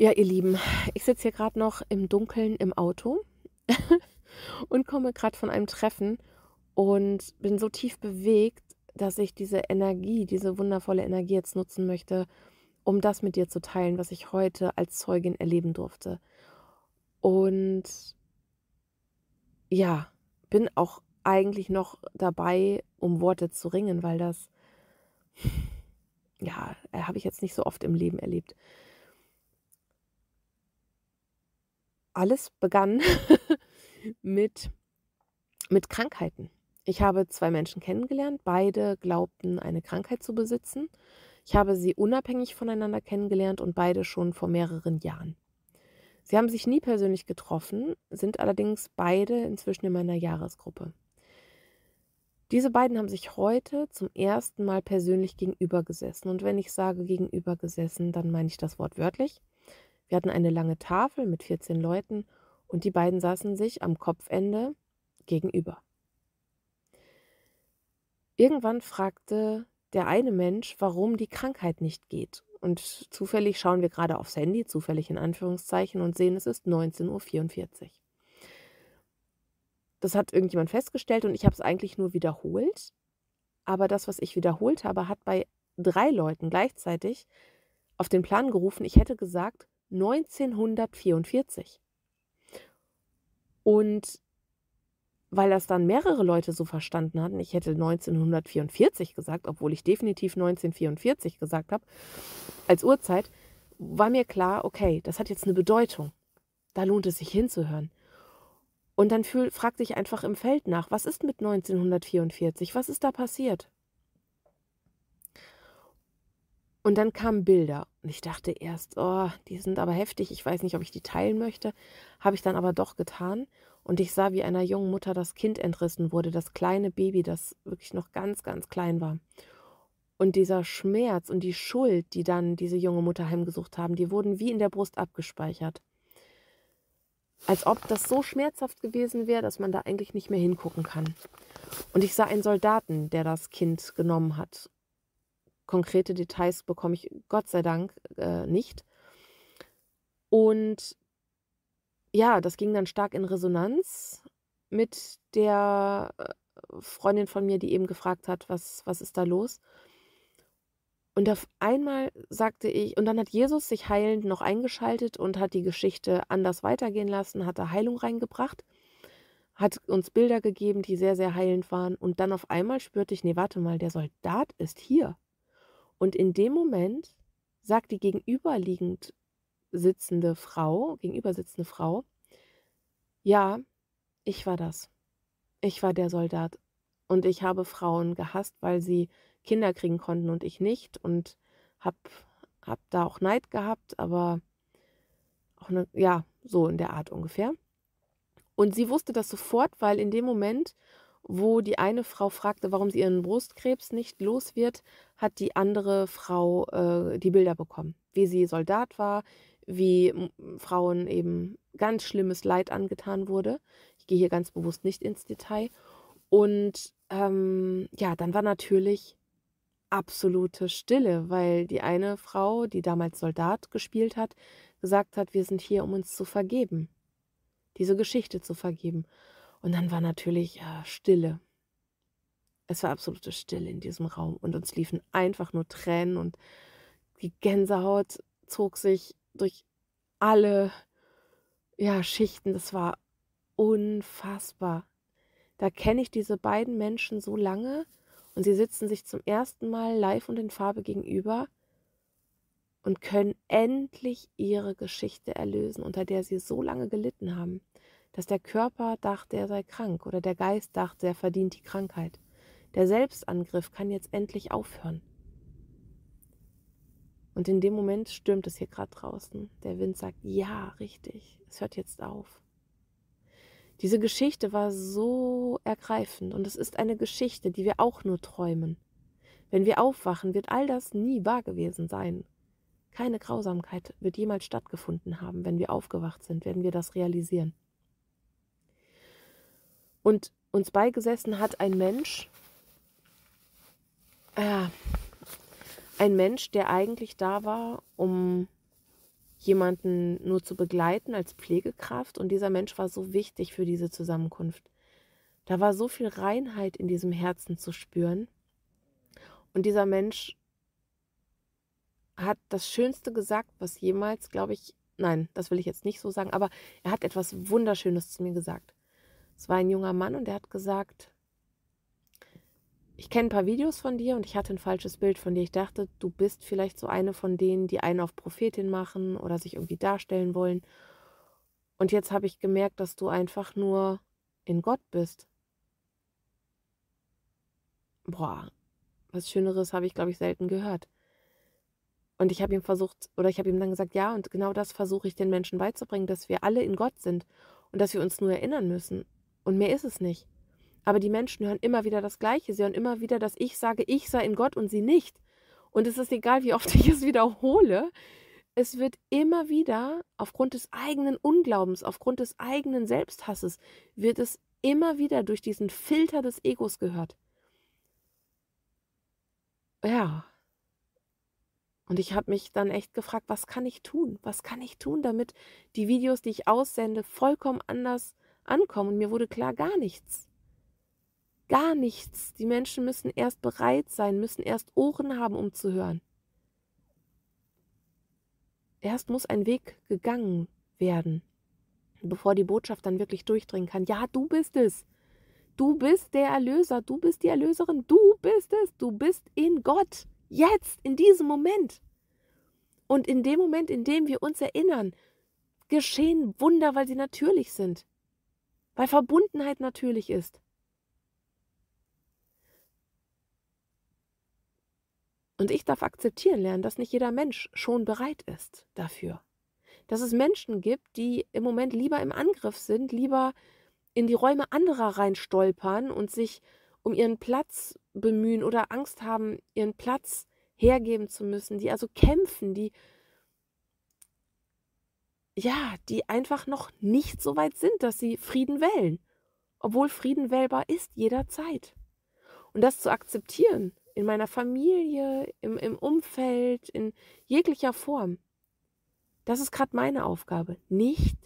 Ja, ihr Lieben, ich sitze hier gerade noch im Dunkeln im Auto und komme gerade von einem Treffen und bin so tief bewegt, dass ich diese Energie, diese wundervolle Energie jetzt nutzen möchte, um das mit dir zu teilen, was ich heute als Zeugin erleben durfte. Und ja, bin auch eigentlich noch dabei, um Worte zu ringen, weil das, ja, habe ich jetzt nicht so oft im Leben erlebt. Alles begann mit, mit Krankheiten. Ich habe zwei Menschen kennengelernt, beide glaubten eine Krankheit zu besitzen. Ich habe sie unabhängig voneinander kennengelernt und beide schon vor mehreren Jahren. Sie haben sich nie persönlich getroffen, sind allerdings beide inzwischen in meiner Jahresgruppe. Diese beiden haben sich heute zum ersten Mal persönlich gegenübergesessen. Und wenn ich sage gegenübergesessen, dann meine ich das Wort wörtlich. Wir hatten eine lange Tafel mit 14 Leuten und die beiden saßen sich am Kopfende gegenüber. Irgendwann fragte der eine Mensch, warum die Krankheit nicht geht. Und zufällig schauen wir gerade aufs Handy, zufällig in Anführungszeichen, und sehen, es ist 19.44 Uhr. Das hat irgendjemand festgestellt und ich habe es eigentlich nur wiederholt. Aber das, was ich wiederholt habe, hat bei drei Leuten gleichzeitig auf den Plan gerufen, ich hätte gesagt, 1944. Und weil das dann mehrere Leute so verstanden hatten, ich hätte 1944 gesagt, obwohl ich definitiv 1944 gesagt habe, als Uhrzeit, war mir klar, okay, das hat jetzt eine Bedeutung. Da lohnt es sich hinzuhören. Und dann fragte ich einfach im Feld nach, was ist mit 1944? Was ist da passiert? Und dann kamen Bilder und ich dachte erst, oh, die sind aber heftig, ich weiß nicht, ob ich die teilen möchte. Habe ich dann aber doch getan und ich sah, wie einer jungen Mutter das Kind entrissen wurde, das kleine Baby, das wirklich noch ganz, ganz klein war. Und dieser Schmerz und die Schuld, die dann diese junge Mutter heimgesucht haben, die wurden wie in der Brust abgespeichert. Als ob das so schmerzhaft gewesen wäre, dass man da eigentlich nicht mehr hingucken kann. Und ich sah einen Soldaten, der das Kind genommen hat Konkrete Details bekomme ich Gott sei Dank äh, nicht. Und ja, das ging dann stark in Resonanz mit der äh, Freundin von mir, die eben gefragt hat, was, was ist da los? Und auf einmal sagte ich, und dann hat Jesus sich heilend noch eingeschaltet und hat die Geschichte anders weitergehen lassen, hat da Heilung reingebracht, hat uns Bilder gegeben, die sehr, sehr heilend waren. Und dann auf einmal spürte ich, nee, warte mal, der Soldat ist hier. Und in dem Moment sagt die gegenüberliegend sitzende Frau, gegenüber sitzende Frau, ja, ich war das. Ich war der Soldat. Und ich habe Frauen gehasst, weil sie Kinder kriegen konnten und ich nicht. Und hab, hab da auch Neid gehabt, aber auch eine, ja, so in der Art ungefähr. Und sie wusste das sofort, weil in dem Moment wo die eine Frau fragte, warum sie ihren Brustkrebs nicht los wird, hat die andere Frau äh, die Bilder bekommen, wie sie Soldat war, wie Frauen eben ganz schlimmes Leid angetan wurde. Ich gehe hier ganz bewusst nicht ins Detail. Und ähm, ja, dann war natürlich absolute Stille, weil die eine Frau, die damals Soldat gespielt hat, gesagt hat, wir sind hier, um uns zu vergeben, diese Geschichte zu vergeben. Und dann war natürlich äh, Stille. Es war absolute Stille in diesem Raum und uns liefen einfach nur Tränen und die Gänsehaut zog sich durch alle ja, Schichten. Das war unfassbar. Da kenne ich diese beiden Menschen so lange und sie sitzen sich zum ersten Mal live und in Farbe gegenüber und können endlich ihre Geschichte erlösen, unter der sie so lange gelitten haben dass der Körper dachte, er sei krank oder der Geist dachte, er verdient die Krankheit. Der Selbstangriff kann jetzt endlich aufhören. Und in dem Moment stürmt es hier gerade draußen. Der Wind sagt, ja, richtig, es hört jetzt auf. Diese Geschichte war so ergreifend und es ist eine Geschichte, die wir auch nur träumen. Wenn wir aufwachen, wird all das nie wahr gewesen sein. Keine Grausamkeit wird jemals stattgefunden haben. Wenn wir aufgewacht sind, werden wir das realisieren. Und uns beigesessen hat ein Mensch, äh, ein Mensch, der eigentlich da war, um jemanden nur zu begleiten als Pflegekraft. Und dieser Mensch war so wichtig für diese Zusammenkunft. Da war so viel Reinheit in diesem Herzen zu spüren. Und dieser Mensch hat das Schönste gesagt, was jemals, glaube ich, nein, das will ich jetzt nicht so sagen, aber er hat etwas Wunderschönes zu mir gesagt. Es war ein junger Mann und er hat gesagt, ich kenne ein paar Videos von dir und ich hatte ein falsches Bild von dir. Ich dachte, du bist vielleicht so eine von denen, die einen auf Prophetin machen oder sich irgendwie darstellen wollen. Und jetzt habe ich gemerkt, dass du einfach nur in Gott bist. Boah, was Schöneres habe ich, glaube ich, selten gehört. Und ich habe ihm versucht, oder ich habe ihm dann gesagt, ja, und genau das versuche ich den Menschen beizubringen, dass wir alle in Gott sind und dass wir uns nur erinnern müssen. Und mehr ist es nicht. Aber die Menschen hören immer wieder das Gleiche. Sie hören immer wieder, dass ich sage, ich sei in Gott und sie nicht. Und es ist egal, wie oft ich es wiederhole. Es wird immer wieder, aufgrund des eigenen Unglaubens, aufgrund des eigenen Selbsthasses, wird es immer wieder durch diesen Filter des Egos gehört. Ja, und ich habe mich dann echt gefragt, was kann ich tun? Was kann ich tun, damit die Videos, die ich aussende, vollkommen anders ankommen? Und mir wurde klar, gar nichts. Gar nichts. Die Menschen müssen erst bereit sein, müssen erst Ohren haben, um zu hören. Erst muss ein Weg gegangen werden, bevor die Botschaft dann wirklich durchdringen kann. Ja, du bist es. Du bist der Erlöser, du bist die Erlöserin, du bist es, du bist in Gott. Jetzt, in diesem Moment. Und in dem Moment, in dem wir uns erinnern, geschehen Wunder, weil sie natürlich sind. Weil Verbundenheit natürlich ist. Und ich darf akzeptieren lernen, dass nicht jeder Mensch schon bereit ist dafür. Dass es Menschen gibt, die im Moment lieber im Angriff sind, lieber in die Räume anderer reinstolpern und sich um ihren Platz bemühen oder Angst haben, ihren Platz hergeben zu müssen, die also kämpfen, die ja, die einfach noch nicht so weit sind, dass sie Frieden wählen, obwohl Frieden wählbar ist jederzeit. Und das zu akzeptieren in meiner Familie, im, im Umfeld, in jeglicher Form, das ist gerade meine Aufgabe. Nicht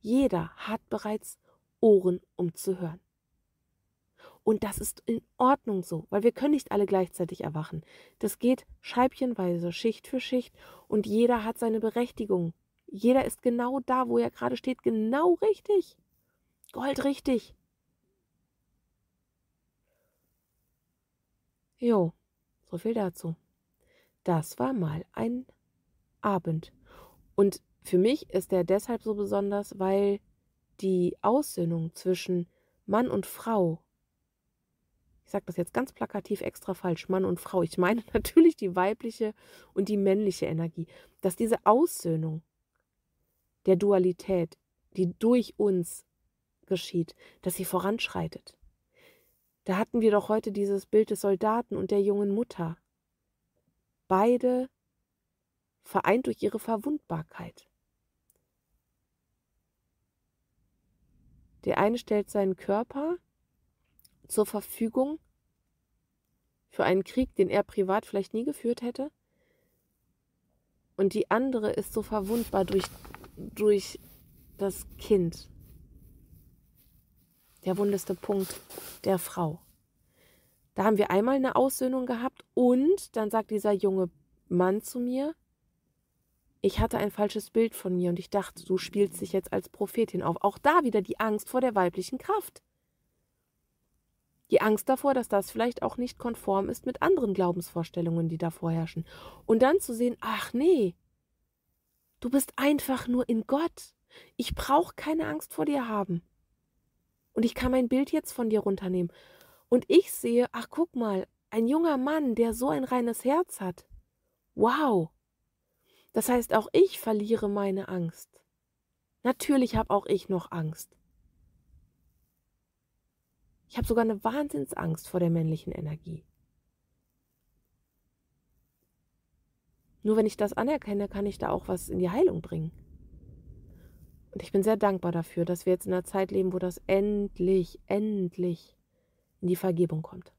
jeder hat bereits Ohren, um zu hören. Und das ist in Ordnung so, weil wir können nicht alle gleichzeitig erwachen. Das geht scheibchenweise, Schicht für Schicht und jeder hat seine Berechtigung. Jeder ist genau da, wo er gerade steht, genau richtig. Goldrichtig. Jo, so viel dazu. Das war mal ein Abend. Und für mich ist er deshalb so besonders, weil die Aussöhnung zwischen Mann und Frau ich sage das jetzt ganz plakativ extra falsch, Mann und Frau. Ich meine natürlich die weibliche und die männliche Energie, dass diese Aussöhnung der Dualität, die durch uns geschieht, dass sie voranschreitet. Da hatten wir doch heute dieses Bild des Soldaten und der jungen Mutter. Beide vereint durch ihre Verwundbarkeit. Der eine stellt seinen Körper zur Verfügung für einen Krieg, den er privat vielleicht nie geführt hätte. Und die andere ist so verwundbar durch, durch das Kind. Der wundeste Punkt der Frau. Da haben wir einmal eine Aussöhnung gehabt und dann sagt dieser junge Mann zu mir, ich hatte ein falsches Bild von mir und ich dachte, du spielst dich jetzt als Prophetin auf. Auch da wieder die Angst vor der weiblichen Kraft. Die Angst davor, dass das vielleicht auch nicht konform ist mit anderen Glaubensvorstellungen, die da vorherrschen. Und dann zu sehen, ach nee, du bist einfach nur in Gott. Ich brauche keine Angst vor dir haben. Und ich kann mein Bild jetzt von dir runternehmen. Und ich sehe, ach guck mal, ein junger Mann, der so ein reines Herz hat. Wow. Das heißt, auch ich verliere meine Angst. Natürlich habe auch ich noch Angst. Ich habe sogar eine Wahnsinnsangst vor der männlichen Energie. Nur wenn ich das anerkenne, kann ich da auch was in die Heilung bringen. Und ich bin sehr dankbar dafür, dass wir jetzt in einer Zeit leben, wo das endlich, endlich in die Vergebung kommt.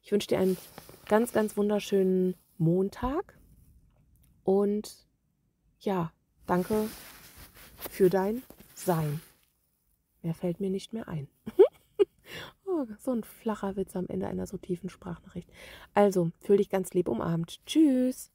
Ich wünsche dir einen ganz, ganz wunderschönen Montag und ja, Danke für dein Sein. Mehr fällt mir nicht mehr ein. oh, so ein flacher Witz am Ende einer so tiefen Sprachnachricht. Also, fühl dich ganz lieb umarmt. Tschüss.